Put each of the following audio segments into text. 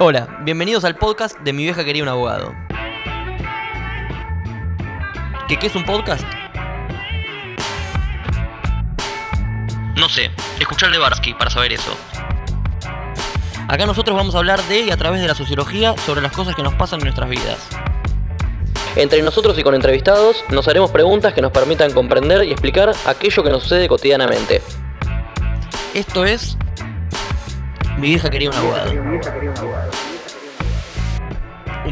Hola, bienvenidos al podcast de Mi vieja quería un abogado. ¿Qué, qué es un podcast? No sé, escuchar de Barsky para saber eso. Acá nosotros vamos a hablar de y a través de la sociología sobre las cosas que nos pasan en nuestras vidas. Entre nosotros y con entrevistados nos haremos preguntas que nos permitan comprender y explicar aquello que nos sucede cotidianamente. Esto es Mi vieja quería un abogado.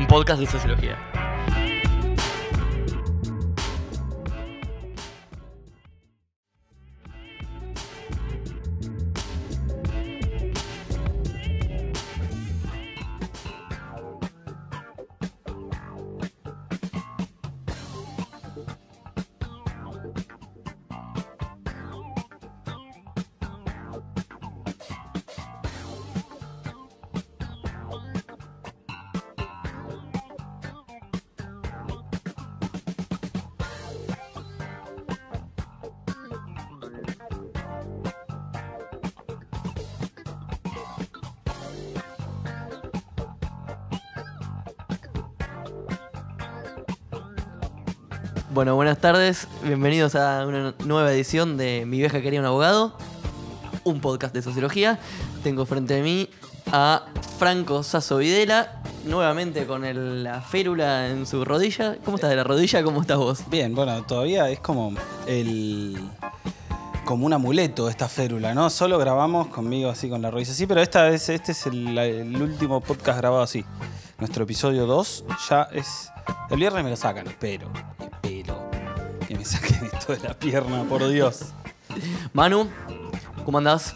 Podcast de sociología. Bueno, buenas tardes, bienvenidos a una nueva edición de Mi vieja quería un abogado, un podcast de sociología. Tengo frente a mí a Franco Sasso Videla, nuevamente con el- la férula en su rodilla. ¿Cómo estás de la rodilla? ¿Cómo estás vos? Bien, bueno, todavía es como el. como un amuleto esta férula, ¿no? Solo grabamos conmigo así con la rodilla así, pero esta vez este es el, el último podcast grabado así. Nuestro episodio 2 ya es. El viernes me lo sacan, espero. Saquen esto de la pierna, por Dios. Manu, ¿cómo andás?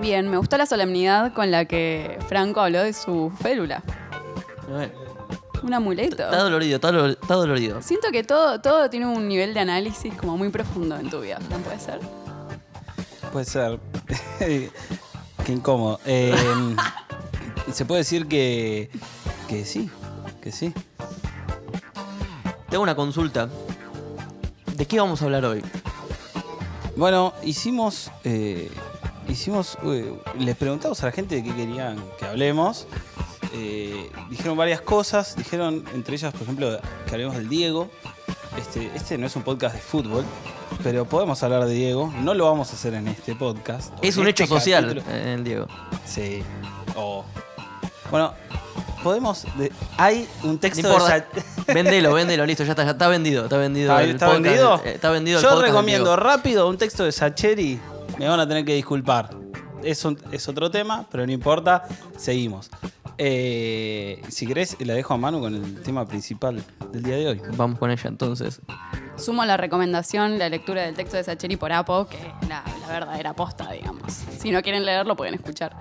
Bien, me gustó la solemnidad con la que Franco habló de su férula. Un amuleto. Está dolorido, está, dolo- está dolorido. Siento que todo, todo tiene un nivel de análisis como muy profundo en tu vida, ¿no puede ser? Puede ser. Qué incómodo. Eh, se puede decir que. que sí, que sí. Tengo una consulta. ¿De qué vamos a hablar hoy? Bueno, hicimos. eh, hicimos. eh, les preguntamos a la gente de qué querían que hablemos. Eh, dijeron varias cosas. Dijeron, entre ellas, por ejemplo, que hablemos del Diego. Este, este no es un podcast de fútbol, pero podemos hablar de Diego. No lo vamos a hacer en este podcast. Es un este hecho social, el Diego. Sí. O- Bueno, podemos. de- hay un No texto de importa. Sa- Vendelo, vendelo, listo, ya está, ya está vendido, está vendido. ¿Está, el está podcast, vendido? eh, Está vendido el Yo recomiendo rápido un texto de Sacheri. Me van a tener que disculpar. Es, un- es otro tema, pero no importa. Seguimos. Eh, si querés, la dejo a mano con el tema principal del día de hoy. Vamos con ella entonces. Sumo la recomendación, la lectura del texto de Sacheri por Apo, que es la, la verdadera posta, digamos. Si no quieren leerlo, pueden escuchar.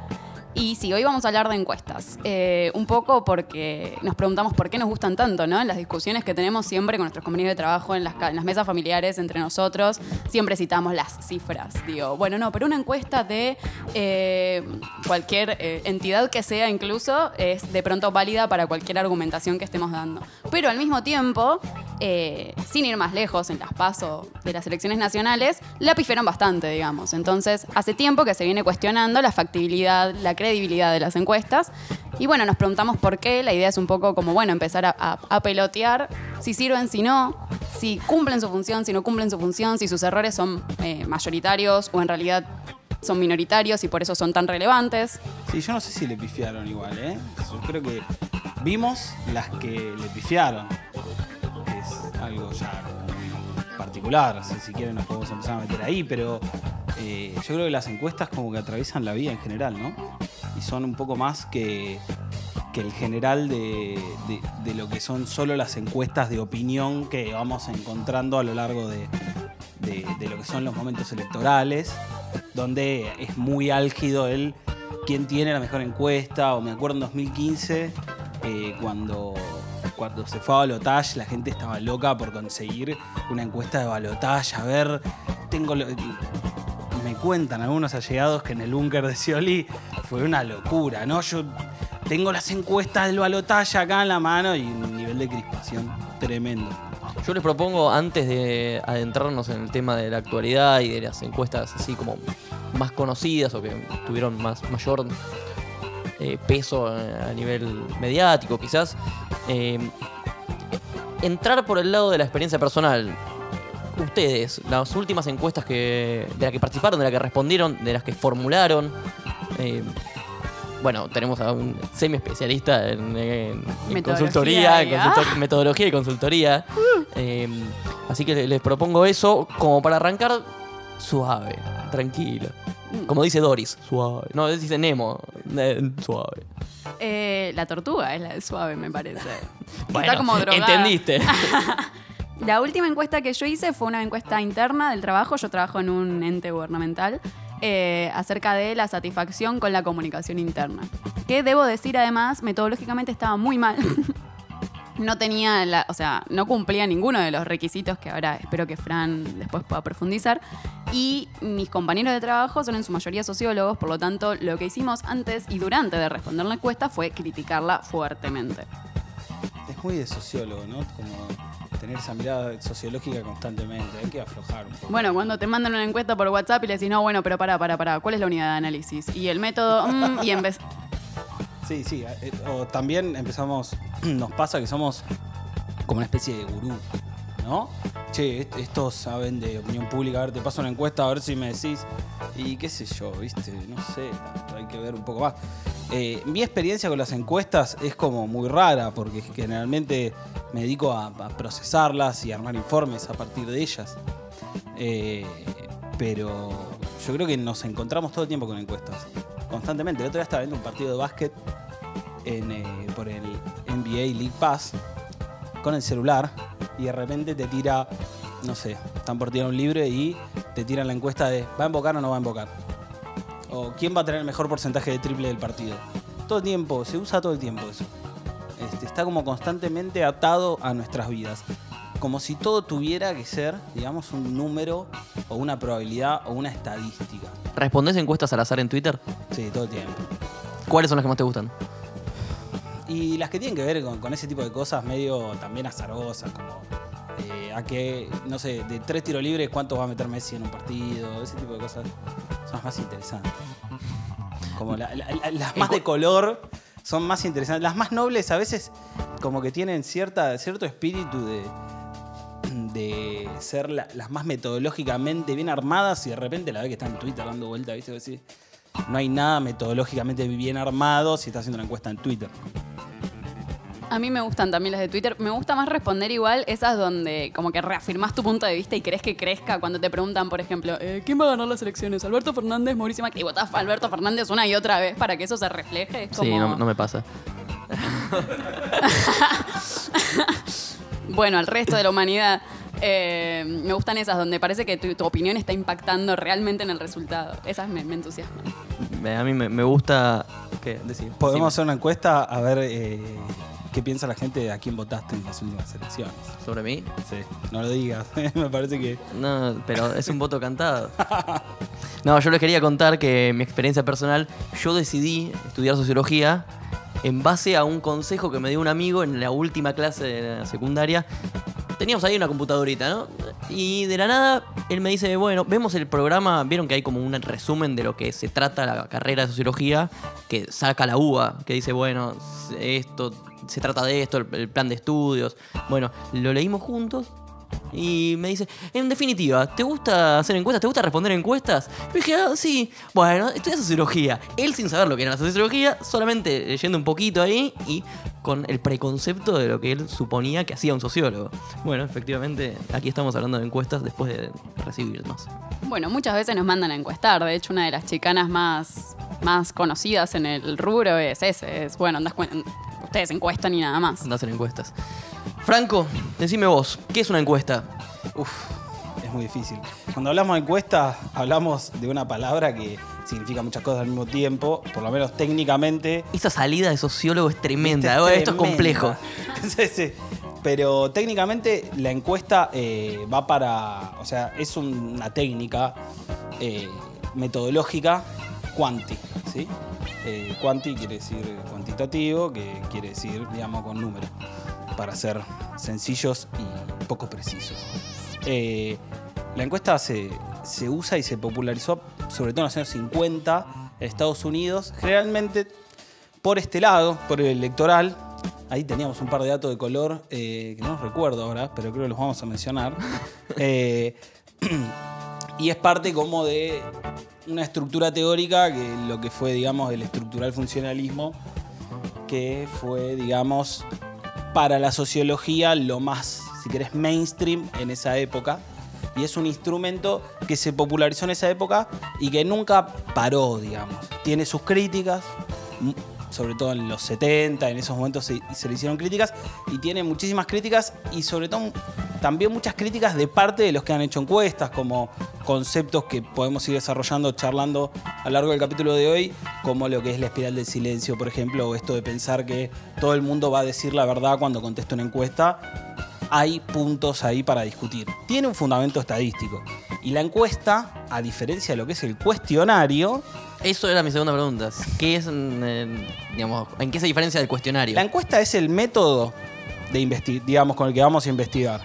Y sí, hoy vamos a hablar de encuestas. Eh, un poco porque nos preguntamos por qué nos gustan tanto, ¿no? En las discusiones que tenemos siempre con nuestros compañeros de trabajo, en las, mesas familiares entre nosotros, siempre citamos las cifras. Digo, bueno, no, pero una encuesta de eh, cualquier eh, entidad que sea incluso es de pronto válida para cualquier argumentación que estemos dando. Pero al mismo tiempo, sin ir más lejos en las pasos de las elecciones nacionales, la pifiaron bastante, digamos. Entonces, hace tiempo que se viene cuestionando la factibilidad, la credibilidad de las encuestas. Y bueno, nos preguntamos por qué. La idea es un poco como, bueno, empezar a, a- pelotear si sirven, si no, si cumplen su función, si no cumplen su función, si sus errores son eh, mayoritarios o en realidad son minoritarios y por eso son tan relevantes. Sí, yo no sé si le pifiaron igual, ¿eh? Yo creo que vimos las que le pifiaron. Es algo ya particular. Sea, si quieren nos podemos empezar a meter ahí, pero eh, yo creo que las encuestas como que atraviesan la vida en general, ¿no? Y son un poco más que, que el general de, de- lo que son solo las encuestas de opinión que vamos encontrando a lo largo de, de- de lo que son los momentos electorales, donde es muy álgido el quién tiene la mejor encuesta, o me acuerdo en 2015, eh, cuando, cuando se fue a Balotage, la gente estaba loca por conseguir una encuesta de Balotage, a ver, tengo... me cuentan algunos allegados que en el búnker de Scioli fue una locura, ¿no? Yo tengo las encuestas del Balotage acá en la mano y un nivel de crispación tremendo. Yo les propongo, antes de adentrarnos en el tema de la actualidad y de las encuestas así como más conocidas o que tuvieron más mayor eh, peso a nivel mediático, quizás. Eh, entrar por el lado de la experiencia personal. Ustedes, las últimas encuestas que, de las que participaron, de las que respondieron, de las que formularon. eh, bueno, tenemos a un semi especialista en, en- en Metodología consultoría, en consultor- metodología y consultoría. Eh, así que les propongo eso como para arrancar suave, tranquilo. Como dice Doris, suave. No, dice Nemo, eh, suave. Eh, la tortuga es la de suave, me parece. Bueno, Está como drogada. entendiste. La última encuesta que yo hice fue una encuesta interna del trabajo. Yo trabajo en un ente gubernamental eh, acerca de la satisfacción con la comunicación interna. Que debo decir además, metodológicamente estaba muy mal. No tenía, la, o sea, no cumplía ninguno de los requisitos que ahora espero que Fran después pueda profundizar. Y mis compañeros de trabajo son en su mayoría sociólogos, por lo tanto, lo que hicimos antes y durante de responder la encuesta fue criticarla fuertemente. Es muy de sociólogo, ¿no? Tener esa mirada sociológica constantemente. Hay que aflojar un poco. Bueno, cuando te mandan una encuesta por WhatsApp y le decís, no, bueno, pero para, para, para, ¿cuál es la unidad de análisis? Y el método, mm, y en vez. Sí, sí. eh, O también empezamos, nos pasa que somos como una especie de gurú, ¿no? Che, est- estos saben de opinión pública, a ver, te paso una encuesta, a ver si me decís. Y qué sé yo, ¿viste? No sé, hay que ver un poco más. Eh, mi experiencia con las encuestas es como muy rara, porque generalmente me dedico a, procesarlas y armar informes a partir de ellas. Eh, pero yo creo que nos encontramos todo el tiempo con encuestas. Constantemente. El otro día estaba viendo un partido de básquet eh, por el NBA League Pass con el celular y de repente te tira, no sé, están por tirar un libre y te tiran la encuesta de ¿va a invocar o no va a invocar? O ¿quién va a tener el mejor porcentaje de triple del partido? Todo el tiempo, se usa todo el tiempo eso. Este, está como constantemente atado a nuestras vidas. Como si todo tuviera que ser, digamos, un número o una probabilidad o una estadística. ¿Respondés encuestas al azar en Twitter? Sí, todo el tiempo. ¿Cuáles son las que más te gustan? Y las que tienen que ver con, ese tipo de cosas medio también azarosas, como eh, a que, no sé, de tres tiros libres, ¿cuántos va a meter Messi en un partido? Ese tipo de cosas son las más interesantes. Como la- la- la- las más de color son más interesantes. Las más nobles a veces como que tienen cierta, cierto espíritu de, de ser la- las más metodológicamente bien armadas y de repente la ve que está en Twitter dando vuelta, ¿viste? No hay nada metodológicamente bien armado si está haciendo una encuesta en Twitter. A mí me gustan también las de Twitter. Me gusta más responder igual esas donde como que reafirmás tu punto de vista y crees que crezca cuando te preguntan, por ejemplo, eh, ¿quién va a ganar las elecciones? ¿Alberto Fernández, Mauricio Macri? Y votás a Alberto Fernández una y otra vez para que eso se refleje. Es Sí, no me pasa. bueno, al resto de la humanidad. Eh, me gustan esas donde parece que tu, tu opinión está impactando realmente en el resultado. Esas me, me entusiasman. A mí me, me gusta... ¿Qué? Decir. Podemos Sí, hacer una encuesta a ver eh, qué piensa la gente de a quién votaste en las últimas elecciones. ¿Sobre mí? Sí, no lo digas. Me parece que. No, pero es un voto cantado. No, yo les quería contar que mi experiencia personal, yo decidí estudiar sociología en base a un consejo que me dio un amigo en la última clase de la secundaria. Teníamos ahí una computadorita, ¿no? Y de la nada, él me dice, bueno, vemos el programa, vieron que hay como un resumen de lo que se trata la carrera de sociología, que saca la UBA, que dice, bueno, esto, se trata de esto, el plan de estudios. Bueno, lo leímos juntos y me dice, en definitiva, ¿te gusta hacer encuestas? ¿Te gusta responder encuestas? Yo dije, ah, sí. Bueno, estudia sociología. Él sin saber lo que era la sociología, solamente leyendo un poquito ahí y con el preconcepto de lo que él suponía que hacía un sociólogo. Bueno, efectivamente, aquí estamos hablando de encuestas después de recibirnos. Bueno, muchas veces nos mandan a encuestar. De hecho, una de las chicanas más, más conocidas en el rubro es ese. Es, bueno, cuen- ustedes encuestan y nada más. Andás en encuestas. Franco, decime vos, ¿qué es una encuesta? Uf, es muy difícil. Cuando hablamos de encuesta, hablamos de una palabra que significa muchas cosas al mismo tiempo, por lo menos técnicamente. Esa salida de sociólogo es tremenda. Esto es complejo. sí, sí. Pero técnicamente la encuesta eh, va para. O sea, es un- una técnica eh, metodológica cuanti, ¿sí? Eh, cuanti quiere decir cuantitativo, que quiere decir, digamos, con números, para ser sencillos y poco precisos. Eh, la encuesta se, se usa y se popularizó sobre todo en los años 50 en Estados Unidos, generalmente por este lado, por el electoral, ahí teníamos un par de datos de color eh, que no recuerdo ahora, pero creo que los vamos a mencionar. Eh, y es parte como de una estructura teórica que lo que fue, digamos, el estructural funcionalismo, que fue, digamos, para la sociología lo más, si querés, mainstream en esa época. Y es un instrumento que se popularizó en esa época y que nunca paró, digamos. Tiene sus críticas, sobre todo en los 70, en esos momentos se, le hicieron críticas, y tiene muchísimas críticas y sobre todo también muchas críticas de parte de los que han hecho encuestas, como conceptos que podemos ir desarrollando, charlando a lo largo del capítulo de hoy, como lo que es la espiral del silencio, por ejemplo, o esto de pensar que todo el mundo va a decir la verdad cuando contesta una encuesta. Hay puntos ahí para discutir. Tiene un fundamento estadístico. Y la encuesta, a diferencia de lo que es el cuestionario, Eso era mi segunda pregunta. ¿Qué es, mm, eh, digamos, en qué se diferencia del cuestionario? La encuesta es el método de digamos, con el que vamos a investigar.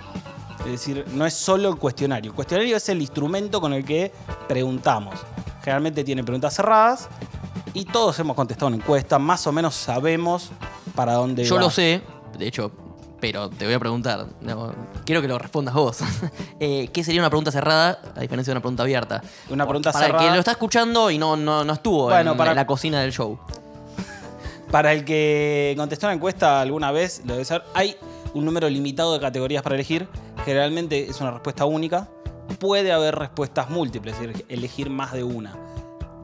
Es decir, no es solo el cuestionario. El cuestionario es el instrumento con el que preguntamos. Generalmente tiene preguntas cerradas y todos hemos contestado una encuesta, más o menos sabemos para dónde Yo va. lo sé, de hecho, pero te voy a preguntar. no, quiero que lo respondas vos. Eh, ¿Qué sería una pregunta cerrada a diferencia de una pregunta abierta? Una pregunta para el cerrada- que lo está escuchando y no, no, no estuvo Bueno, en, para- en la cocina del show. Para el que contestó la encuesta alguna vez, lo debe ser, hay un número limitado de categorías para elegir. Generalmente es una respuesta única. Puede haber respuestas múltiples, es decir, elegir más de una.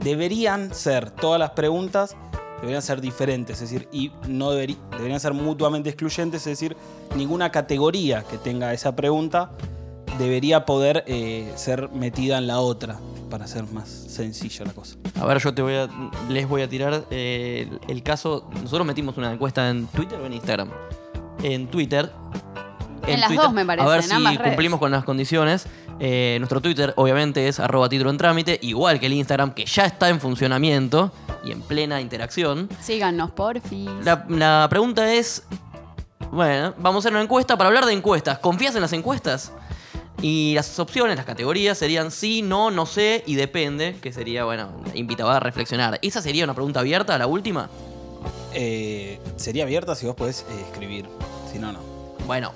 Deberían ser, todas las preguntas deberían ser diferentes, es decir, y no deberi- deberían ser mutuamente excluyentes, es decir, ninguna categoría que tenga esa pregunta debería poder eh, ser metida en la otra, para hacer más sencilla la cosa. A ver, yo te voy a, les voy a tirar eh, el, el caso. Nosotros metimos una encuesta en Twitter o en Instagram. En Twitter. En las dos, me parece, A ver en si ambas redes. cumplimos con las condiciones. Eh, nuestro Twitter, obviamente, es arroba título en trámite, igual que el Instagram, que ya está en funcionamiento y en plena interacción. Síganos, porfis. La, la pregunta es. Bueno, vamos a hacer una encuesta para hablar de encuestas. ¿Confías en las encuestas? Y las opciones, las categorías serían sí, no, no sé y depende, que sería, bueno, invitaba a reflexionar. ¿Esa sería una pregunta abierta, la última? Eh, sería abierta si vos podés eh, escribir, si no, no. Bueno,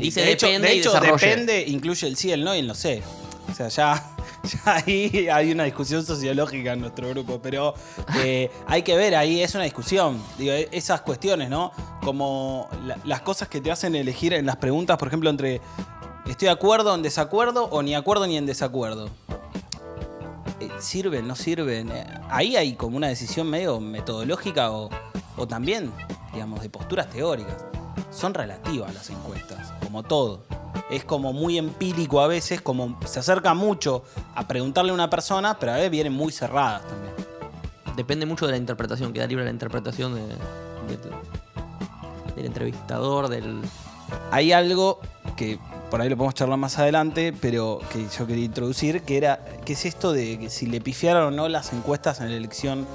dice de hecho, depende de y hecho, desarrolle. depende, incluye el sí, el no y el no sé. O sea, ya, ya ahí hay una discusión sociológica en nuestro grupo, pero eh, hay que ver, ahí es una discusión. Digo, e- esas cuestiones, ¿no? Como la- las cosas que te hacen elegir en las preguntas, por ejemplo, entre estoy de acuerdo en desacuerdo o ni acuerdo ni en desacuerdo. Eh, ¿Sirven, no sirven? Eh, ahí hay como una decisión medio metodológica o, o también, digamos, de posturas teóricas. Son relativas las encuestas, como todo. Es como muy empírico a veces, como se acerca mucho a preguntarle a una persona, pero a veces vienen muy cerradas también. Depende mucho de la interpretación, queda libre la interpretación de- de- del entrevistador, del... Hay algo que por ahí lo podemos charlar más adelante, pero que yo quería introducir, que era, que es esto de que si le pifiaron o no las encuestas en la elección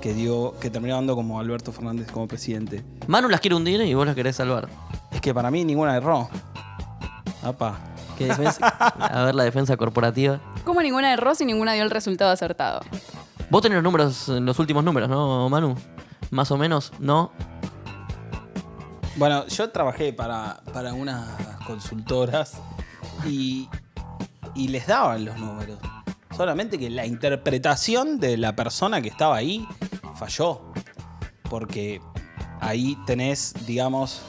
que dio, que terminó dando como Alberto Fernández como presidente. Manu las quiere hundir y vos las querés salvar. Es que para mí ninguna erró. Apa. ¿Qué defensa? A ver la defensa corporativa. Como ninguna erró y ninguna dio el resultado acertado. Vos tenés los números, los últimos números, ¿no, Manu? Más o menos, ¿no? Bueno, yo trabajé para, para unas consultoras y, y les daban los números. Solamente que la interpretación de la persona que estaba ahí falló. Porque ahí tenés, digamos,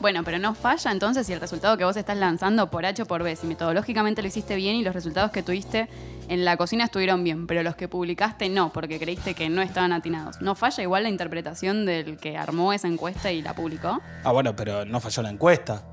Bueno, pero no falla entonces si el resultado que vos estás lanzando por H o por B, si metodológicamente lo hiciste bien y los resultados que tuviste en la cocina estuvieron bien, pero los que publicaste no, porque creíste que no estaban atinados. ¿No falla igual la interpretación del que armó esa encuesta y la publicó? Ah, bueno, pero no falló la encuesta.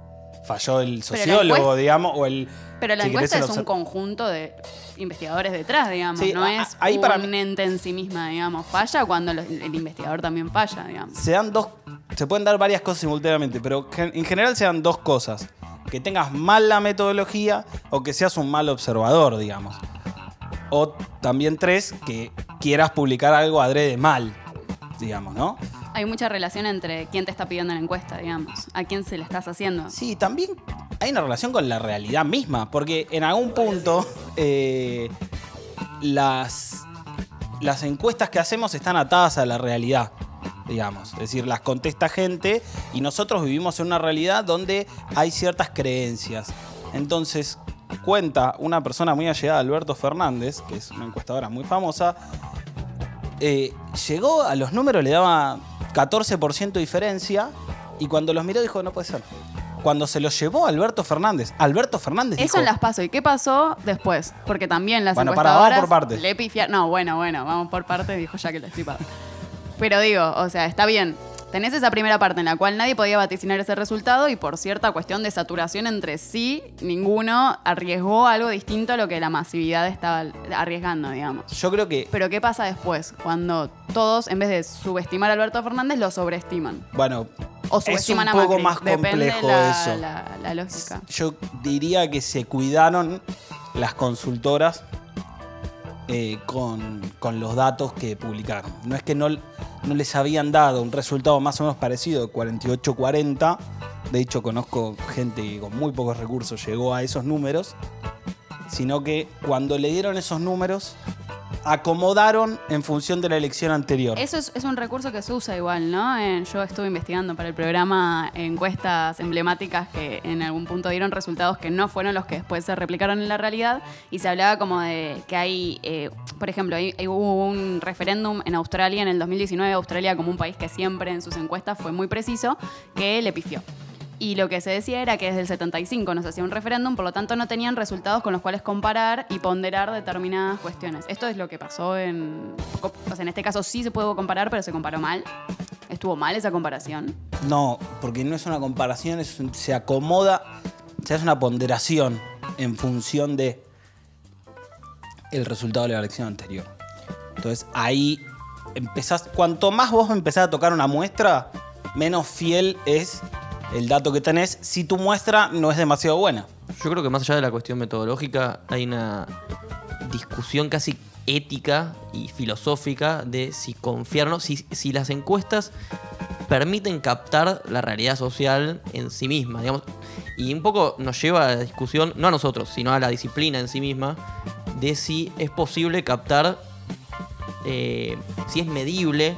Falló el sociólogo, encuesta- digamos, o el. Pero la si encuesta es un conjunto de investigadores detrás, digamos, Sí, no a- es ahí un para mí- ente en sí misma, digamos. Falla cuando el investigador también falla, digamos. Se dan dos. Se pueden dar varias cosas simultáneamente, pero en general se dan dos cosas. Que tengas mal la metodología o que seas un mal observador, digamos. O también tres, que quieras publicar algo adrede mal, digamos, ¿no? Hay mucha relación entre quién te está pidiendo la encuesta, digamos, a quién se la estás haciendo. Sí, también hay una relación con la realidad misma, porque en algún punto eh, las, las encuestas que hacemos están atadas a la realidad. digamos. Es decir, las contesta gente y nosotros vivimos en una realidad donde hay ciertas creencias. Entonces, cuenta una persona muy allegada, Alberto Fernández, que es una encuestadora muy famosa, eh, llegó a los números, le daba 14% de diferencia y cuando los miró dijo, no puede ser. Cuando se los llevó Alberto Fernández, Alberto Fernández Eso dijo, en las paso. ¿Y qué pasó después? Porque también las Bueno, para, vamos por partes. le pifiaron. No, bueno, bueno, vamos por partes, dijo ya que le estoy. Pero digo, o sea, está bien. Tenés esa primera parte en la cual nadie podía vaticinar ese resultado y por cierta cuestión de saturación entre sí, ninguno arriesgó algo distinto a lo que la masividad estaba arriesgando, digamos. yo creo que, Pero ¿qué pasa después? Cuando todos, en vez de subestimar a Alberto Fernández, lo sobreestiman. bueno, O es un poco Macri. más complejo la, eso. La, la lógica. Yo diría que se cuidaron las consultoras eh, con, con los datos que publicaron. No es que no, no les habían dado un resultado más o menos parecido de 48-40. De hecho, conozco gente que con muy pocos recursos llegó a esos números. Sino que cuando le dieron esos números, acomodaron en función de la elección anterior. Eso es, un recurso que se usa igual, ¿no? Yo estuve investigando para el programa encuestas emblemáticas que en algún punto dieron resultados que no fueron los que después se replicaron en la realidad y se hablaba como de que hay, eh, por ejemplo, hay- hubo un referéndum en Australia en el 2019, Australia como un país que siempre en sus encuestas fue muy preciso, que le pifió. Y lo que se decía era que desde el 75 no se hacía un referéndum, por lo tanto no tenían resultados con los cuales comparar y ponderar determinadas cuestiones. Esto es lo que pasó en... O sea, en este caso sí se pudo comparar, pero se comparó mal. Estuvo mal esa comparación. No, porque no es una comparación, es se acomoda, se hace una ponderación en función de el resultado de la elección anterior. Entonces ahí empezás, cuanto más vos empezás a tocar una muestra, menos fiel es el dato que tenés si tu muestra no es demasiado buena. Yo creo que más allá de la cuestión metodológica, hay una discusión casi ética y filosófica de si confiar o no, si, si las encuestas permiten captar la realidad social en sí misma, digamos. Y un poco nos lleva a la discusión, no a nosotros, sino a la disciplina en sí misma, de si es posible captar, eh, si es medible,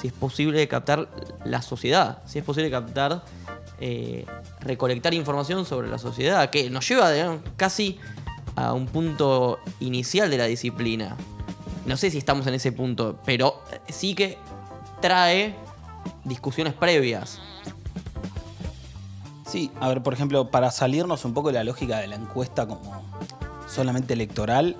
si es posible captar la sociedad, si es posible captar, eh, recolectar información sobre la sociedad, que nos lleva digamos, casi a un punto inicial de la disciplina. No sé si estamos en ese punto, pero sí que trae discusiones previas. Sí, a ver, por ejemplo, para salirnos un poco de la lógica de la encuesta como solamente electoral.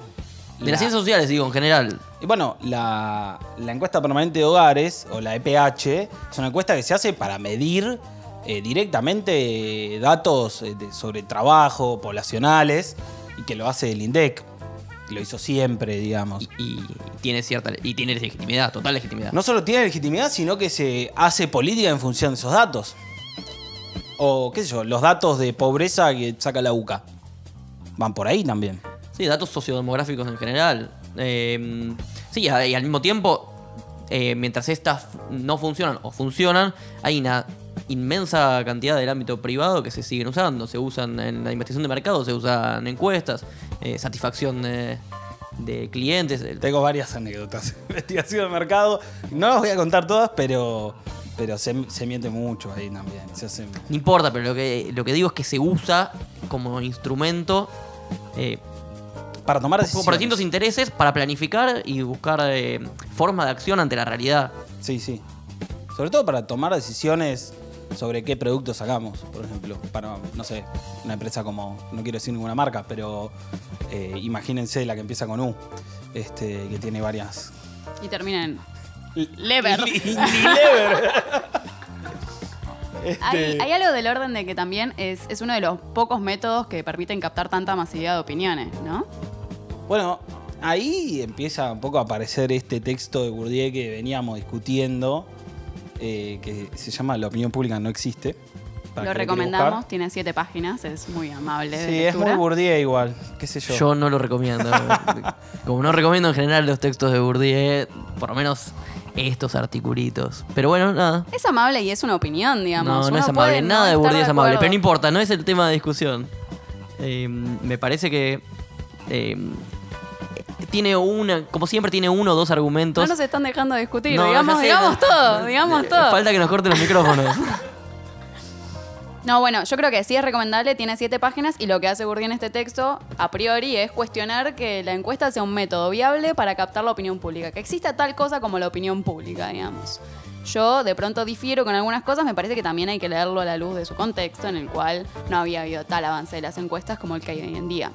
De la- las ciencias sociales, digo, en general. Y bueno, la, la encuesta permanente de hogares, o la EPH, es una encuesta que se hace para medir eh, directamente datos eh, de- sobre trabajo, poblacionales, y que lo hace el INDEC. Lo hizo siempre, digamos. Y, y tiene cierta y tiene legitimidad, total legitimidad. No solo tiene legitimidad, sino que se hace política en función de esos datos. O, qué sé yo, los datos de pobreza que saca la UCA. Van por ahí también. Sí, datos sociodemográficos en general. Eh, sí, y al mismo tiempo, eh, mientras estas no funcionan o funcionan, hay una inmensa cantidad del ámbito privado que se siguen usando. Se usan en la investigación de mercado, se usan encuestas, eh, satisfacción de, de clientes. Tengo varias anécdotas. Investigación de mercado. No las voy a contar todas, pero, pero se, se miente mucho ahí también. Se hace- No importa, pero lo que, lo que digo es que se usa como instrumento eh, para tomar decisiones. por distintos intereses para planificar y buscar eh, formas de acción ante la realidad. Sí, sí. Sobre todo para tomar decisiones sobre qué productos sacamos, por ejemplo. Para, no sé, una empresa como, no quiero decir ninguna marca, pero eh, imagínense la que empieza con U, este, que tiene varias... Y termina en Lever. Unilever. Este, Hay, hay algo del orden de que también es, es uno de los pocos métodos que permiten captar tanta masividad de opiniones, ¿no? Bueno, ahí empieza un poco a aparecer este texto de Bourdieu que veníamos discutiendo, eh, que se llama La opinión pública no existe. Lo recomendamos, tiene siete páginas, es muy amable de Sí, es muy. Bourdieu igual, qué sé yo. Yo no lo recomiendo. Como no recomiendo en general los textos de Bourdieu, por lo menos estos articulitos. Pero bueno, nada. Es amable y es una opinión, digamos. No, no Uno es amable. no Nada de Bourdieu es amable. acuerdo. Pero no importa, no es el tema de discusión. Eh, me parece que eh, tiene una, como siempre tiene uno o dos argumentos. No nos están dejando discutir. No, digamos, sé, digamos no. todo, digamos Eh, todo. Falta que nos corten los micrófonos. No, bueno, yo creo que sí es recomendable, tiene siete páginas y lo que hace Bourdieu en este texto, a priori, es cuestionar que la encuesta sea un método viable para captar la opinión pública, que exista tal cosa como la opinión pública, digamos. Yo de pronto difiero con algunas cosas, me parece que también hay que leerlo a la luz de su contexto, en el cual no había habido tal avance de las encuestas como el que hay hoy en día.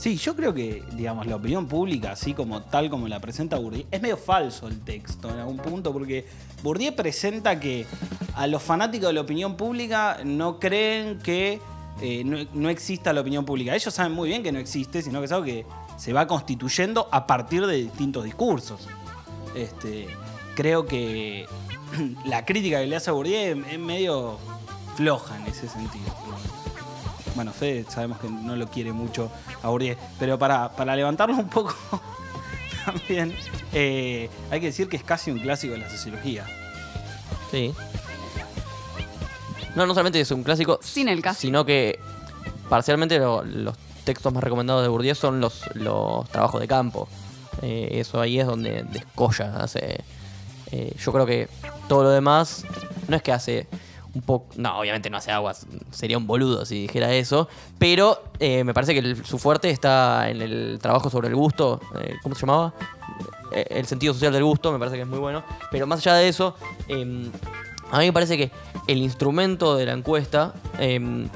Sí, yo creo que, digamos, la opinión pública, así como tal como la presenta Bourdieu, es medio falso el texto en algún punto, porque Bourdieu presenta que a los fanáticos de la opinión pública no creen que eh, no, no exista la opinión pública. Ellos saben muy bien que no existe, sino que es algo que se va constituyendo a partir de distintos discursos. Este, creo que la crítica que le hace a Bourdieu es medio floja en ese sentido. Bueno, Fede sabemos que no lo quiere mucho a Bourdieu, pero para, para levantarlo un poco también eh, hay que decir que es casi un clásico de la sociología. Sí. No, no solamente es un clásico, Sin el caso. sino que parcialmente lo- los textos más recomendados de Bourdieu son los, los trabajos de campo. Eh, eso ahí es donde descolla. Hace, eh, yo creo que todo lo demás no es que hace un poco... No, obviamente no hace aguas. Sería un boludo si dijera eso. Pero eh, me parece que su fuerte está en el trabajo sobre el gusto. eh, ¿Cómo se llamaba? Eh, el sentido social del gusto, me parece que es muy bueno. Pero más allá de eso, em, a mí me parece que el instrumento de la encuesta, em,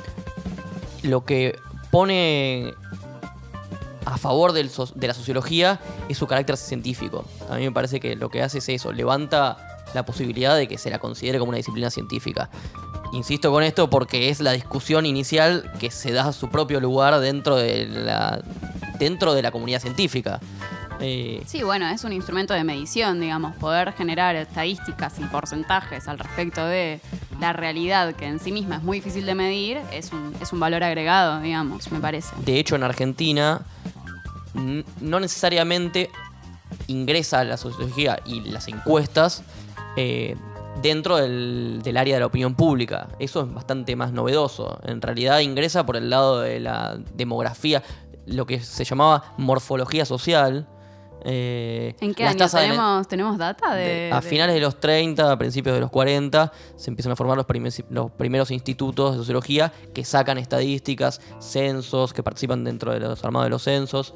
lo que pone a favor de la sociología es su carácter científico. A mí me parece que lo que hace es eso, levanta la posibilidad de que se la considere como una disciplina científica. Insisto con esto porque es la discusión inicial que se da su propio lugar dentro de la, dentro de la comunidad científica. Eh, Sí, bueno, es un instrumento de medición, digamos, poder generar estadísticas y porcentajes al respecto de la realidad, que en sí misma es muy difícil de medir, es un, es un valor agregado, digamos, me parece. De hecho, en Argentina no necesariamente ingresa la sociología y las encuestas eh, dentro del, del área de la opinión pública. Eso es bastante más novedoso. En realidad ingresa por el lado de la demografía, lo que se llamaba morfología social. eh, ¿En qué año de- tenemos, tenemos data de, de- a de- finales de los 30, a principios de los 40, se empiezan a formar los primeros institutos de sociología que sacan estadísticas, censos, que participan dentro de los armados de los censos.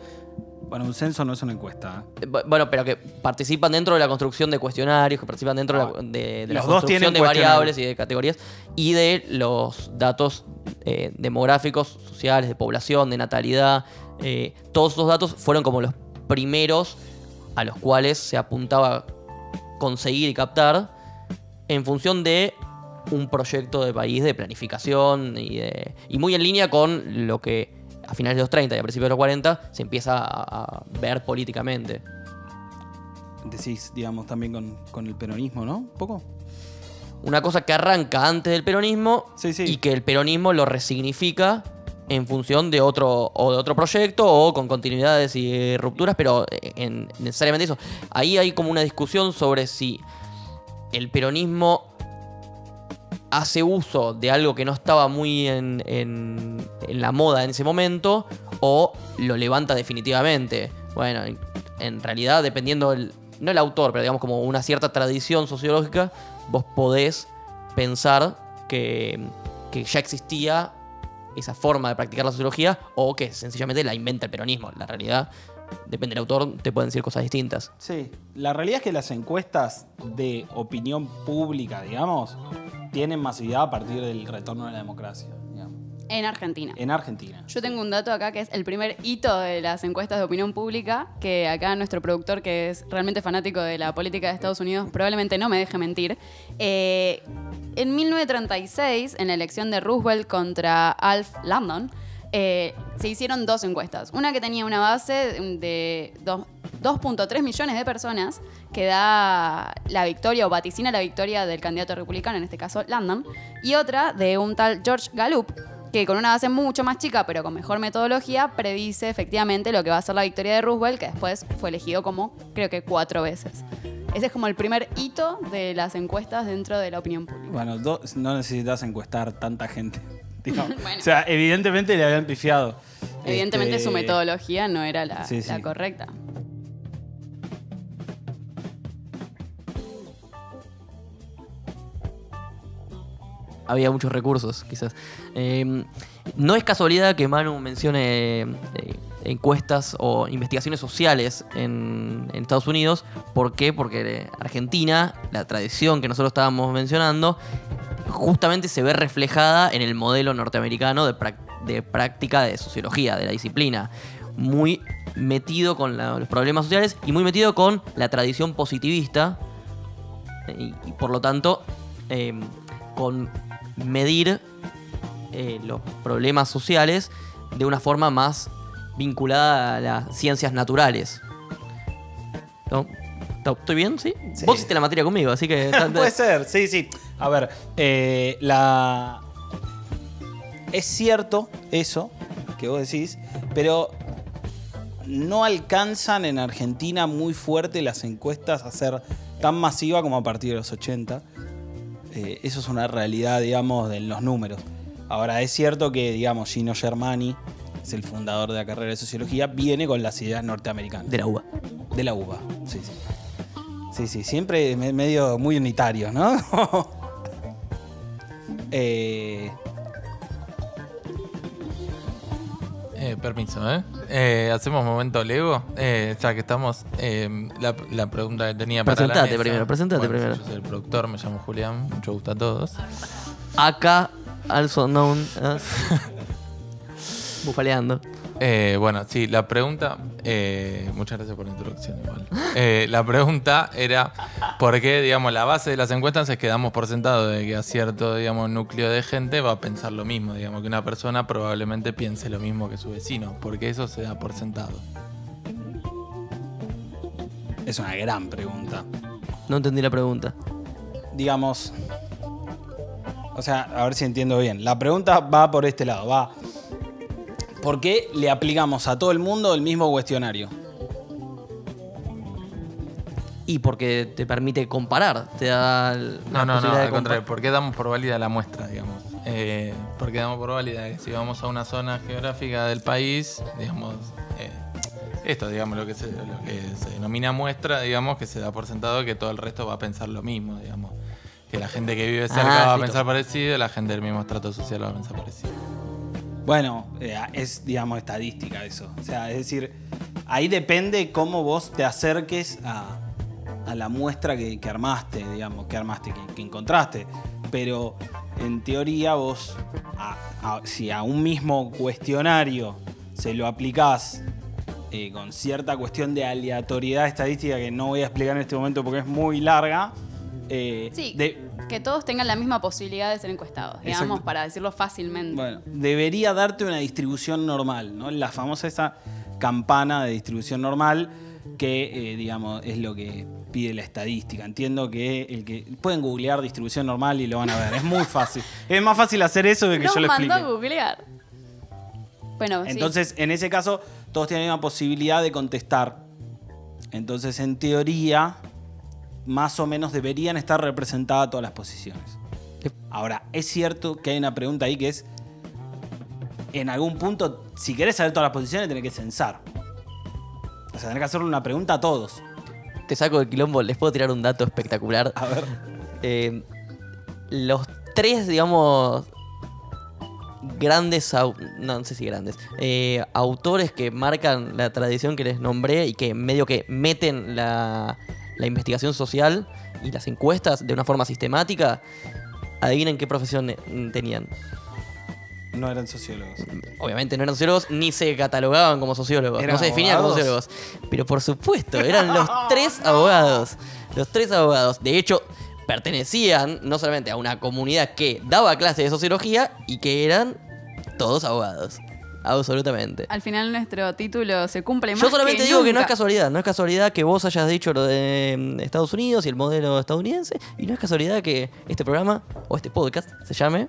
Bueno, un censo no es una encuesta. ¿eh? Eh, bu- Bueno, pero que participan dentro de la construcción de cuestionarios, que participan dentro de la, de- de la Los dos construcción de variables y de categorías y de los datos eh, demográficos, sociales, de población, de natalidad. eh, todos esos datos fueron como los primeros a los cuales se apuntaba conseguir y captar en función de un proyecto de país de planificación y, de- y muy en línea con lo que a finales de los 30 y a principios de los 40 se empieza a, a ver políticamente. Decís, digamos, también con, con el peronismo, ¿no? ¿Un poco? Una cosa que arranca antes del peronismo Sí, sí. y que el peronismo lo resignifica en función de otro o de otro proyecto o con continuidades y rupturas, pero en, necesariamente eso. Ahí hay como una discusión sobre si el peronismo hace uso de algo que no estaba muy en, en- en la moda en ese momento o lo levanta definitivamente. Bueno, en, realidad dependiendo el, no el autor, pero digamos como una cierta tradición sociológica, vos podés pensar que, que ya existía esa forma de practicar la sociología o que sencillamente la inventa el peronismo. La realidad, depende del autor, te pueden decir cosas distintas. Sí. La realidad es que las encuestas de opinión pública, digamos, tienen masividad a partir del retorno de la democracia. En Argentina. En Argentina. Yo tengo un dato acá que es el primer hito de las encuestas de opinión pública, que acá nuestro productor, que es realmente fanático de la política de Estados Unidos, probablemente no me deje mentir. Eh, en 1936, en la elección de Roosevelt contra Alf Landon, eh, se hicieron dos encuestas. Una que tenía una base de dos- 2.3 millones de personas que da la victoria o vaticina la victoria del candidato republicano, en este caso Landon, y otra de un tal George Gallup, que con una base mucho más chica pero con mejor metodología predice efectivamente lo que va a ser la victoria de Roosevelt, que después fue elegido como creo que cuatro veces. Ese es como el primer hito de las encuestas dentro de la opinión pública. Bueno, no necesitas encuestar tanta gente. Bueno. O sea, evidentemente le habían pifiado. Evidentemente su Este, metodología no era la, Sí, sí. la correcta. Había muchos recursos, quizás. Eh, no es casualidad que Manu mencione eh, encuestas o investigaciones sociales en, Estados Unidos. ¿Por qué? Porque Argentina, la tradición que nosotros estábamos mencionando, justamente se ve reflejada en el modelo norteamericano de, práctica de sociología, de la disciplina. Muy metido con los problemas sociales y muy metido con la tradición positivista y, y por lo tanto eh, con medir eh, los problemas sociales de una forma más vinculada a las ciencias naturales. ¿No? ¿To- ¿Estoy bien? ¿Sí? Sí. Vos hiciste la materia conmigo, así que... Puede ser, sí, sí. A ver, eh, la. Es cierto eso que vos decís, pero no alcanzan en Argentina muy fuerte las encuestas a ser tan masiva como a partir de los 80. Eh, eso es una realidad, digamos, de los números. Ahora, es cierto que, digamos, Gino Germani, es el fundador de la carrera de sociología, viene con las ideas norteamericanas. De la uva. De la uva, sí, sí. Sí, sí, siempre me- medio muy unitario, ¿no? Eh, Eh, permiso, ¿eh? Eh, Hacemos momento Lego. Eh, ya que estamos, eh, la, la pregunta que tenía para la Presentate mesa. primero, presentate Bueno, primero. Yo soy el productor, me llamo Julián. Mucho gusto a todos. Acá, also known as... Bufaleando. Eh, bueno, sí, la pregunta. eh, muchas gracias por la introducción, igual. Eh, la pregunta era: ¿por qué, digamos, la base de las encuestas es que damos por sentado de que a cierto, digamos, núcleo de gente va a pensar lo mismo? Digamos, que una persona probablemente piense lo mismo que su vecino, porque eso se da por sentado. es una gran pregunta. No entendí la pregunta. Digamos. O sea, a ver si entiendo bien. La pregunta va por este lado, va. ¿Por qué le aplicamos a todo el mundo el mismo cuestionario? Y porque te permite comparar, te da el- la No, no, no, al contrario. ¿Por qué damos por válida la muestra, digamos? Eh, ¿Por qué damos por válida que si vamos a una zona geográfica del país, digamos, eh, esto, digamos, lo que, se, lo que se denomina muestra, digamos, que se da por sentado que todo el resto va a pensar lo mismo, digamos. Que la gente que vive cerca Ah, va a pensar parecido, la gente del mismo estrato social va a pensar parecido. Bueno, eh, es, digamos, estadística eso. O sea, es decir, ahí depende cómo vos te acerques a, a la muestra que, que armaste, digamos, que armaste, que, que encontraste. Pero en teoría vos, a- a- si a un mismo cuestionario se lo aplicás eh, con cierta cuestión de aleatoriedad estadística que no voy a explicar en este momento porque es muy larga, eh, Sí, de- que todos tengan la misma posibilidad de ser encuestados, digamos, Exacto. para decirlo fácilmente. Bueno, debería darte una distribución normal, ¿no? La famosa esa campana de distribución normal que, eh, digamos, es lo que pide la estadística. Entiendo que el que pueden googlear distribución normal y lo van a ver. Es muy fácil. Es más fácil hacer eso de que Nos yo lo mandó a explique. googlear. Bueno, sí. Entonces, en ese caso, todos tienen la posibilidad de contestar. Entonces, en teoría, más o menos deberían estar representadas todas las posiciones. Ahora, es cierto que hay una pregunta ahí que es, en algún punto, si querés saber todas las posiciones, tenés que censar. O sea, tenés que hacerle una pregunta a todos. Te saco del quilombo, les puedo tirar un dato espectacular. A ver. Eh, los tres, digamos, grandes, no, no sé si grandes, eh, autores que marcan la tradición que les nombré y que medio que meten la, la investigación social y las encuestas de una forma sistemática, adivinen qué profesión tenían. No eran sociólogos. Obviamente no eran sociólogos ni se catalogaban como sociólogos, ¿Eran no se definían como sociólogos. Pero por supuesto, eran los tres abogados. Los tres abogados. De hecho, pertenecían no solamente a una comunidad que daba clases de sociología y que eran todos abogados. Absolutamente. Al final nuestro título se cumple más Yo solamente que digo que no es casualidad, no es casualidad que vos hayas dicho lo de mm, Estados Unidos y el modelo estadounidense, y no es casualidad que este programa o este podcast se llame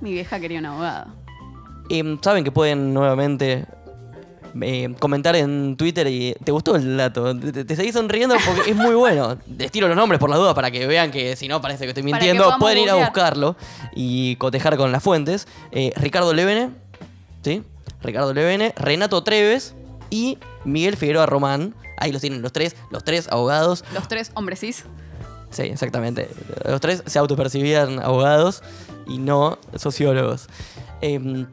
Mi vieja quería un abogado. Eh, Saben que pueden nuevamente eh, comentar en Twitter y te gustó el dato. Te, seguís sonriendo porque es muy bueno. Les tiro los nombres por las dudas para que vean que si no parece que estoy que mintiendo. Pueden ir a buscarlo y cotejar con las fuentes. Eh, Ricardo Levene, ¿sí? Ricardo Levene, Renato Treves y Miguel Figueroa Román. Ahí los tienen los tres, los tres abogados. Los tres hombres cis. Sí, exactamente. Los tres se autopercibían abogados y no sociólogos. Em,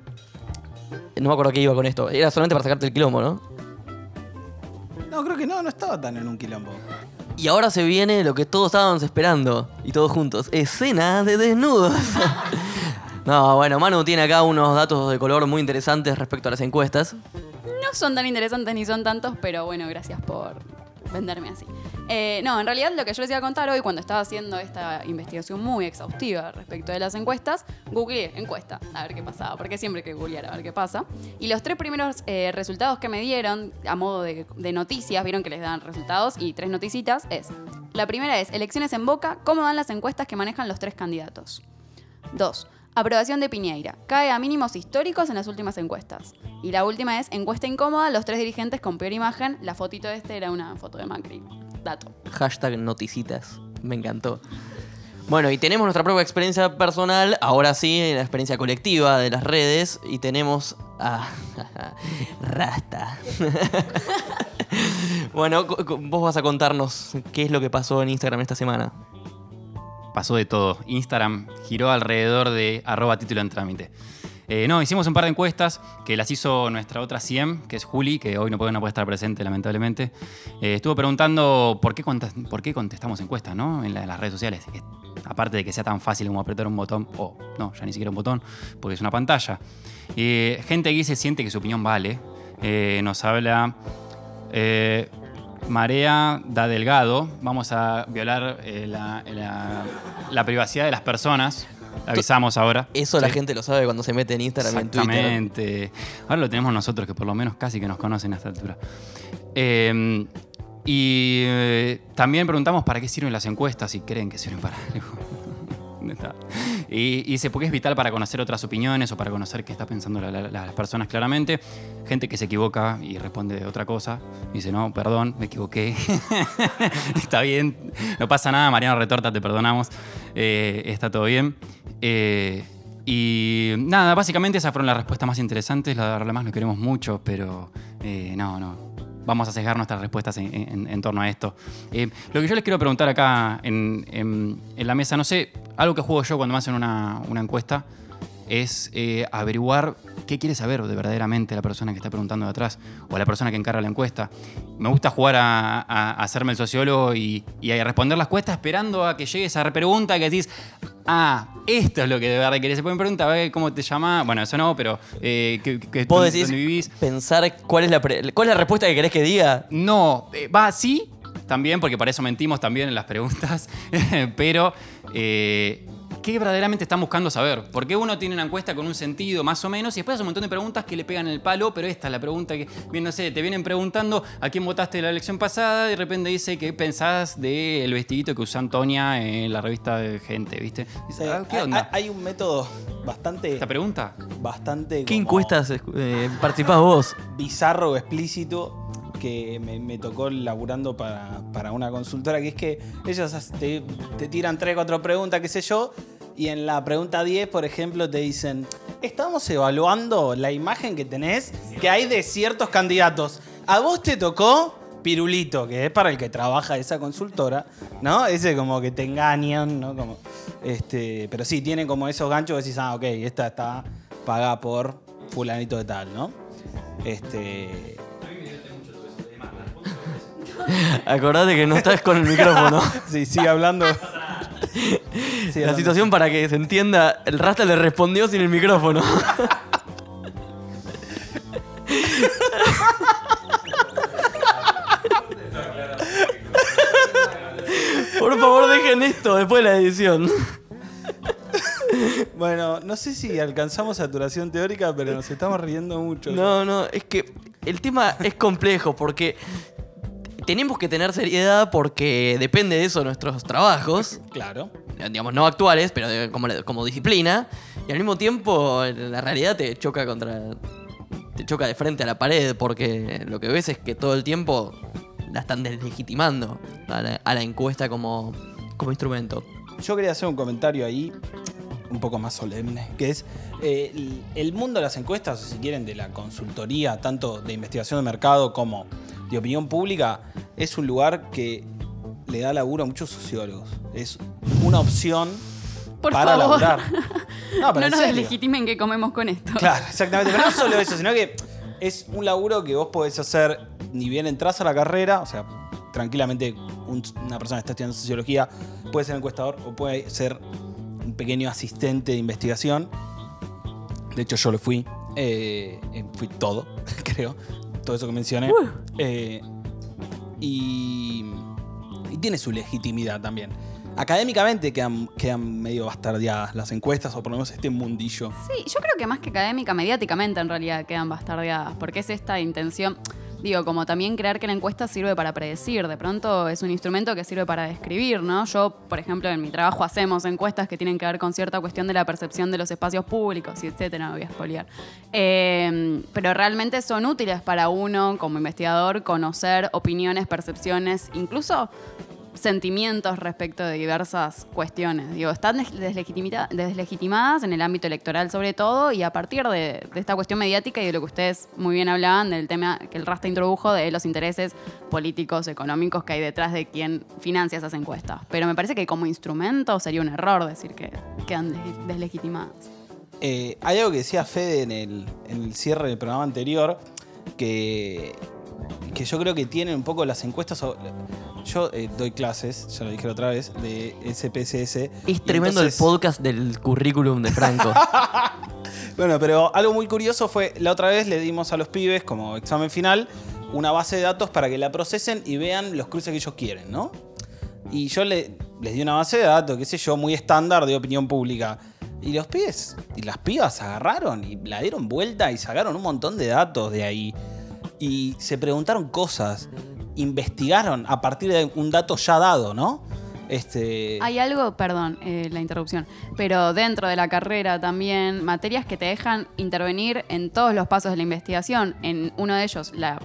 no me acuerdo qué iba con esto. Era solamente para sacarte el quilombo, ¿no? No, creo que no, no estaba tan en un quilombo. Y ahora se viene lo que todos estábamos esperando. Y todos juntos. Escena de desnudos. no, bueno, Manu tiene acá unos datos de color muy interesantes respecto a las encuestas. No son tan interesantes ni son tantos, pero bueno, gracias por venderme así. Eh, no, en realidad lo que yo les iba a contar hoy, cuando estaba haciendo esta investigación muy exhaustiva respecto de las encuestas, googleé encuesta, a ver qué pasaba, porque siempre hay que googlear a ver qué pasa. Y los tres primeros eh, resultados que me dieron, a modo de, de noticias, vieron que les dan resultados y tres noticitas, es, la primera es, elecciones en Boca, ¿cómo dan las encuestas que manejan los tres candidatos? Dos, Aprobación de Piñeira. Cae a mínimos históricos en las últimas encuestas. Y la última es encuesta incómoda, los tres dirigentes con peor imagen. La fotito de este era una foto de Macri. Dato. Hashtag noticitas. Me encantó. Bueno, y tenemos nuestra propia experiencia personal, ahora sí, la experiencia colectiva de las redes, y tenemos a Rasta. bueno, vos vas a contarnos qué es lo que pasó en Instagram esta semana. Pasó de todo. Instagram giró alrededor de arroba título en trámite. Eh, no, hicimos un par de encuestas que las hizo nuestra otra CIEM, que es Juli, que hoy no puede, no puede estar presente, lamentablemente. Eh, estuvo preguntando por qué, por qué contestamos encuestas ¿no? en, la- en las redes sociales. Aparte de que sea tan fácil como apretar un botón, o no, ya ni siquiera un botón, porque es una pantalla. Eh, gente que se siente que su opinión vale. Nos habla Marea da Delgado. Vamos a violar eh, la, la- la privacidad de las personas. La avisamos ahora. Eso la Sí. gente lo sabe cuando se mete en Instagram y en Twitter. Exactamente. Ahora lo tenemos nosotros, que por lo menos casi que nos conocen a esta altura. Eh, y eh, también preguntamos para qué sirven las encuestas, si creen que sirven para algo. Y, dice, porque es vital para conocer otras opiniones o para conocer qué está pensando la- la- las personas claramente. Gente que se equivoca y responde otra cosa. Dice, no, perdón, me equivoqué. está bien, no pasa nada, Mariano Retorta, te perdonamos. Eh, está todo bien. Eh, y nada, básicamente esas fueron las respuestas más interesantes. Las demás no queremos mucho, pero eh, no, no. Vamos a sesgar nuestras respuestas en, torno a esto. Eh, lo que yo les quiero preguntar acá en, en- en la mesa, no sé, algo que juego yo cuando me hacen una, una encuesta es eh, averiguar qué quiere saber de verdaderamente la persona que está preguntando de atrás o la persona que encarga la encuesta. Me gusta jugar a, a- a hacerme el sociólogo y, y a responder las encuestas esperando a que llegue esa pregunta que decís, ah, esto es lo que de verdad querés. Se pueden preguntar, "Eh, ¿cómo te llamas? Bueno, eso no, pero eh, ¿qué, qué- Vos dónde- decís dónde vivís? pensar cuál es, la pre- cuál es la respuesta que querés que diga. No, eh, va, sí, también, porque para eso mentimos también en las preguntas, pero eh, ¿qué verdaderamente están buscando saber? Porque uno tiene una encuesta con un sentido más o menos y después hace un montón de preguntas que le pegan el palo, pero esta es la pregunta que, bien, no sé, te vienen preguntando a quién votaste la elección pasada y de repente dice qué pensás del vestidito que usó Antonia en la revista de gente, ¿viste? Dice, Eh, "Ah, ¿Qué hay- onda? Hay, hay un método bastante, ¿Esta pregunta? bastante ¿Qué encuestas eh, participás vos? bizarro o explícito que me, me tocó laburando para, para una consultora, que es que ellos as- te, te tiran tres, cuatro preguntas, qué sé yo, y en la pregunta 10, por ejemplo, te dicen, estamos evaluando la imagen que tenés que hay de ciertos candidatos. A vos te tocó Pirulito, que es para el que trabaja esa consultora, ¿no? Ese como que te engañan, ¿no? Como, este, pero sí, tiene como esos ganchos que decís, ah, ok, esta está pagada por fulanito de tal, ¿no? Este, Acordate que no estás con el micrófono. Sí, sigue hablando. La situación para que se entienda, el Rasta le respondió sin el micrófono. Por favor, dejen esto después de la edición. Bueno, no sé si alcanzamos saturación teórica, pero nos estamos riendo mucho. No, no, es que el tema es complejo porque tenemos que tener seriedad porque depende de eso nuestros trabajos, Claro. digamos, no actuales, pero de- como, como disciplina, y al mismo tiempo la realidad te choca contra. te choca de frente a la pared porque lo que ves es que todo el tiempo la están deslegitimando a la, a la encuesta como, como instrumento. Yo quería hacer un comentario ahí. un poco más solemne, que es eh, el- el mundo de las encuestas, o si quieren, de la consultoría, tanto de investigación de mercado como de opinión pública, es un lugar que le da laburo a muchos sociólogos. Es una opción Por para favor. laburar. No, pero No en nos deslegitimen que comemos con esto. Claro, exactamente. Pero no solo eso, sino que es un laburo que vos podés hacer ni bien entras a la carrera, o sea, tranquilamente un- una persona que está estudiando sociología puede ser encuestador o puede ser un pequeño asistente de investigación. De hecho, yo lo fui. eh, eh, fui todo, creo. Todo eso que mencioné. Eh, y, y tiene su legitimidad también. Académicamente quedan, quedan medio bastardeadas las encuestas, o por lo menos este mundillo. Sí, yo creo que más que académica, mediáticamente en realidad quedan bastardeadas, porque es esta intención, digo, como también creer que la encuesta sirve para predecir, de pronto es un instrumento que sirve para describir, ¿no? Yo, por ejemplo, en mi trabajo hacemos encuestas que tienen que ver con cierta cuestión de la percepción de los espacios públicos y etcétera, no voy a expoliar. Eh, pero realmente son útiles para uno como investigador conocer opiniones, percepciones, incluso sentimientos respecto de diversas cuestiones. Digo, están deslegitimadas en el ámbito electoral sobre todo y a partir de, esta cuestión mediática y de lo que ustedes muy bien hablaban del tema que el Rasta introdujo de los intereses políticos, económicos que hay detrás de quien financia esas encuestas. Pero me parece que como instrumento sería un error decir que quedan des- deslegitimadas. Eh, hay algo que decía Fede en el, en el cierre del programa anterior, que, que yo creo que tienen un poco las encuestas. Yo eh, doy clases, ya lo dije la otra vez, de SPSS. Es tremendo entonces- el podcast del currículum de Franco. Bueno, pero algo muy curioso fue, la otra vez le dimos a los pibes como examen final una base de datos para que la procesen y vean los cruces que ellos quieren, ¿no? Y yo le- les di una base de datos, qué sé yo, muy estándar de opinión pública. Y los pibes y las pibas agarraron y la dieron vuelta y sacaron un montón de datos de ahí. Y se preguntaron cosas, investigaron a partir de un dato ya dado, ¿no? Este, Hay algo, perdón, eh, la interrupción, pero dentro de la carrera también, materias que te dejan intervenir en todos los pasos de la investigación. En uno de ellos, la,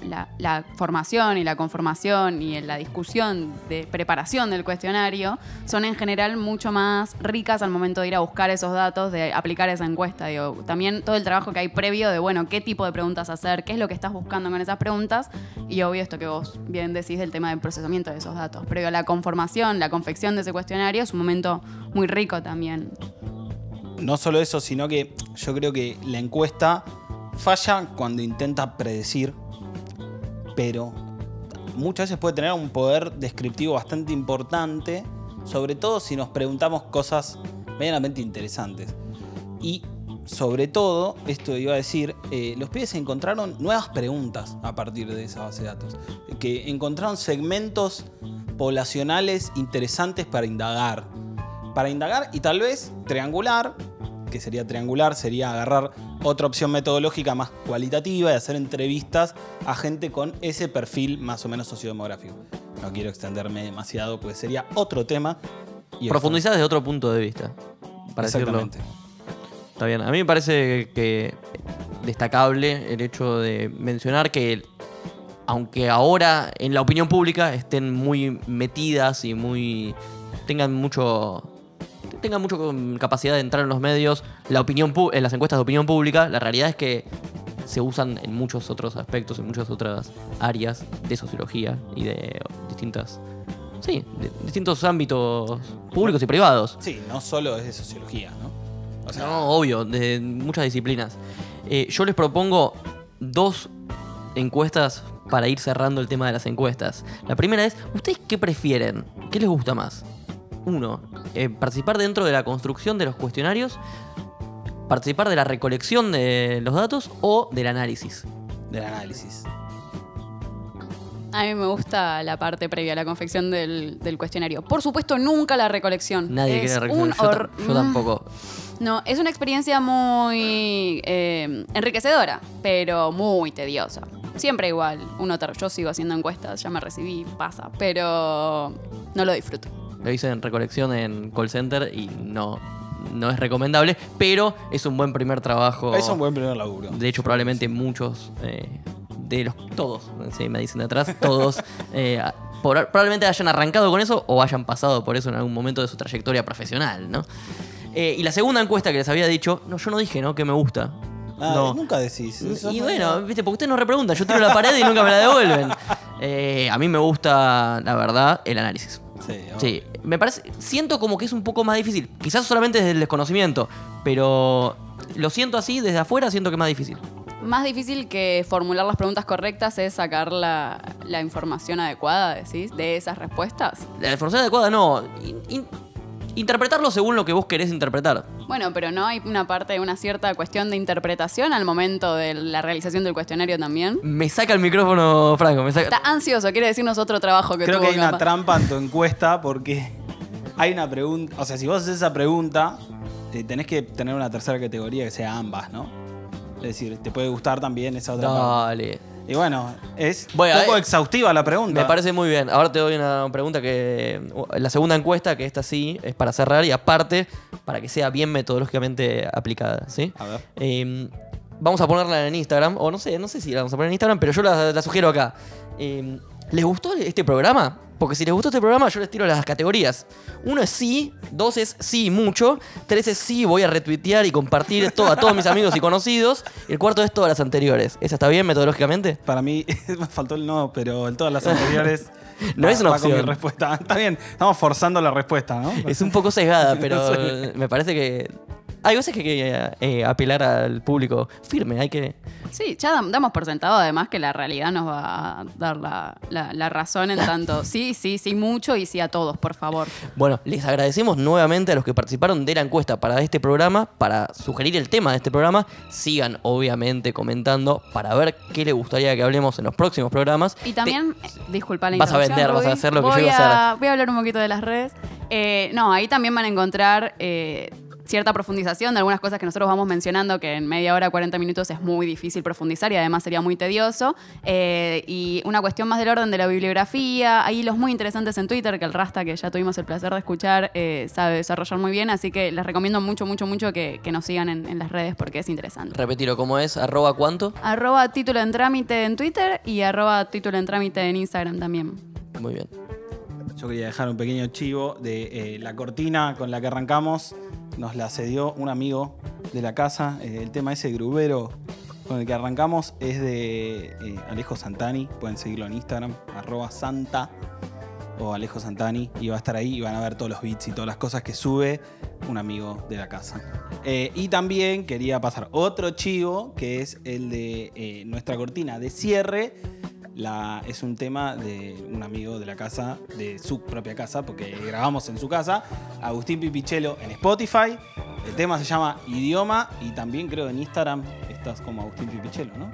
formación y la conformación y en la discusión de preparación del cuestionario son en general mucho más ricas al momento de ir a buscar esos datos, de aplicar esa encuesta. Digo, también todo el trabajo que hay previo de, bueno, qué tipo de preguntas hacer, qué es lo que estás buscando con esas preguntas y obvio esto que vos bien decís del tema del procesamiento de esos datos. Previo a la conformación, la confección de ese cuestionario es un momento muy rico también. no solo eso, sino que yo creo que la encuesta falla cuando intenta predecir, pero muchas veces puede tener un poder descriptivo bastante importante, sobre todo si nos preguntamos cosas medianamente interesantes. Y sobre todo, esto iba a decir, eh, los pibes encontraron nuevas preguntas a partir de esa base de datos, que encontraron segmentos poblacionales interesantes para indagar. Para indagar y tal vez triangular, que sería triangular, sería agarrar otra opción metodológica más cualitativa y hacer entrevistas a gente con ese perfil más o menos sociodemográfico. No quiero extenderme demasiado, porque sería otro tema. y Profundizar desde otro punto de vista. Para decirlo. Exactamente. Está bien. A mí me parece que destacable el hecho de mencionar que, aunque ahora en la opinión pública estén muy metidas y muy. tengan mucho. tengan mucho con- capacidad de entrar en los medios, la opinión en las encuestas de opinión pública, la realidad es que se usan en muchos otros aspectos, en muchas otras áreas de sociología y de distintas. Sí, de distintos ámbitos públicos y privados. Sí, no solo es de sociología, ¿no? O sea, No, obvio, de muchas disciplinas. Eh, yo les propongo dos encuestas para ir cerrando el tema de las encuestas. La primera es, ¿ustedes qué prefieren? ¿Qué les gusta más? Uno, eh, participar dentro de la construcción de los cuestionarios, participar de la recolección de los datos o del análisis. del análisis. A mí me gusta la parte previa a la confección del, del cuestionario. Por supuesto, nunca la recolección. Nadie Es quiere un recolección. Yo, hor- ta- yo Mm. tampoco. No, es una experiencia muy eh, enriquecedora, pero muy tediosa. Siempre igual. Uno yo sigo haciendo encuestas, ya me recibí, pasa, pero no lo disfruto. Lo hice en recolección en call center y no, no es recomendable, pero es un buen primer trabajo. Es un buen primer laburo. De hecho, probablemente muchos eh, de los. Todos, sí, me dicen de atrás, todos eh, por- probablemente hayan arrancado con eso o hayan pasado por eso en algún momento de su trayectoria profesional, ¿no? Eh, y la segunda encuesta que les había dicho, no, yo no dije, ¿no? Que me gusta. Ah, no. Nunca decís. eso Y no- bueno, viste, porque ustedes no repreguntan, yo tiro la pared y nunca me la devuelven. Eh, a mí me gusta, la verdad, el análisis. Sí. Sí, me parece, siento como que es un poco más difícil. Quizás solamente desde el desconocimiento, pero lo siento así, desde afuera siento que es más difícil. Más difícil que formular las preguntas correctas es sacar la, la información adecuada, decís, de esas respuestas. La información adecuada no. In- in- interpretarlo según lo que vos querés interpretar. Bueno, pero no hay una parte, una cierta cuestión de interpretación al momento de la realización del cuestionario también. Me saca el micrófono, Franco, me saca. Está ansioso, quiere decirnos otro trabajo que Creo tuvo que hay una trampa en tu encuesta porque hay una pregunta. O sea, si vos haces esa pregunta, tenés que tener una tercera categoría que sea ambas, ¿no? Es decir, te puede gustar también esa otra parte. Y bueno, es Bueno, poco eh, exhaustiva la pregunta. Me parece muy bien. Ahora te doy una pregunta que. La segunda encuesta, que esta sí, es para cerrar y aparte, para que sea bien metodológicamente aplicada, ¿sí? A ver. Eh, vamos a ponerla en Instagram, o no sé, no sé si la vamos a poner en Instagram, pero yo la, la sugiero acá. Eh, ¿Les gustó este programa? Porque si les gustó este programa, yo les tiro las categorías. Uno es sí, dos es sí mucho, tres es sí, voy a retuitear y compartir esto a todos mis amigos y conocidos. Y el cuarto es todas las anteriores. ¿Esa está bien metodológicamente? Para mí, me faltó el no, pero en todas las anteriores. No va- es una va con mi opción. respuesta. Está bien, estamos forzando la respuesta, ¿no? Es un poco sesgada, No pero sé. me parece que. Hay veces que hay que eh, apelar al público firme, hay que. Sí, ya dam- damos por sentado además que la realidad nos va a dar la, la- la razón en tanto sí, sí, sí mucho y sí a todos, por favor. Bueno, les agradecemos nuevamente a los que participaron de la encuesta para este programa, para sugerir el tema de este programa. Sigan, obviamente, comentando para ver qué les gustaría que hablemos en los próximos programas. Y también, eh, disculpa la Vas a vender, vas a hacer lo que yo voy iba a a Voy a hablar un poquito de las redes. Eh, no, ahí también van a encontrar eh, cierta profundización de algunas cosas que nosotros vamos mencionando, que en media hora, 40 minutos es muy difícil profundizar y además sería muy tedioso. Eh, y una cuestión más del orden de la bibliografía, hay hilos muy interesantes en Twitter, que el Rasta, que ya tuvimos el placer de escuchar, eh, sabe desarrollar muy bien, así que les recomiendo mucho, mucho, mucho que, que nos sigan en, en las redes porque es interesante. Repetirlo, ¿cómo es? ¿Arroba cuánto? Arroba título en trámite en Twitter y arroba título en trámite en Instagram también. Muy bien. Yo quería dejar un pequeño chivo de eh, la cortina con la que arrancamos. Nos la cedió un amigo de la casa. Eh, el tema ese grubero con el que arrancamos es de eh, Alejo Santani. Pueden seguirlo en Instagram, arroba santa o Alejo Santani. Y va a estar ahí y van a ver todos los beats y todas las cosas que sube un amigo de la casa. Y también quería pasar otro chivo que es el de nuestra cortina de cierre. La, es un tema de un amigo de la casa, de su propia casa, porque grabamos en su casa, Agustín Pipichelo en Spotify. El tema se llama Idioma y también creo en Instagram estás como Agustín Pipichelo, ¿no?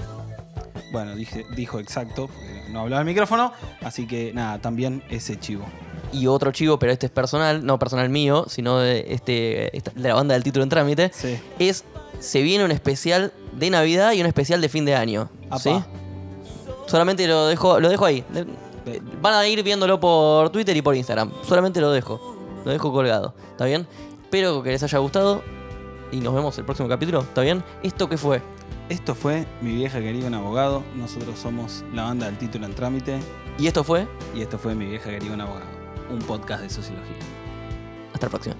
Bueno, dije, dijo exacto, porque no hablaba el micrófono, así que nada, también ese chivo. Y otro chivo, pero este es personal, no personal mío, sino de, este, esta- de la banda del título en trámite. Sí. Es, se viene un especial de Navidad y un especial de fin de año. ¿Sí? Solamente lo dejo, lo dejo ahí. Van a ir viéndolo por Twitter y por Instagram. Solamente lo dejo. Lo dejo colgado. ¿Está bien? Espero que les haya gustado. Y nos vemos el próximo capítulo. ¿Está bien? ¿Esto qué fue? Esto fue Mi vieja quería un abogado. Nosotros somos la banda del título en trámite. ¿Y esto fue? Y esto fue Mi vieja quería un abogado. Un podcast de sociología. Hasta la próxima.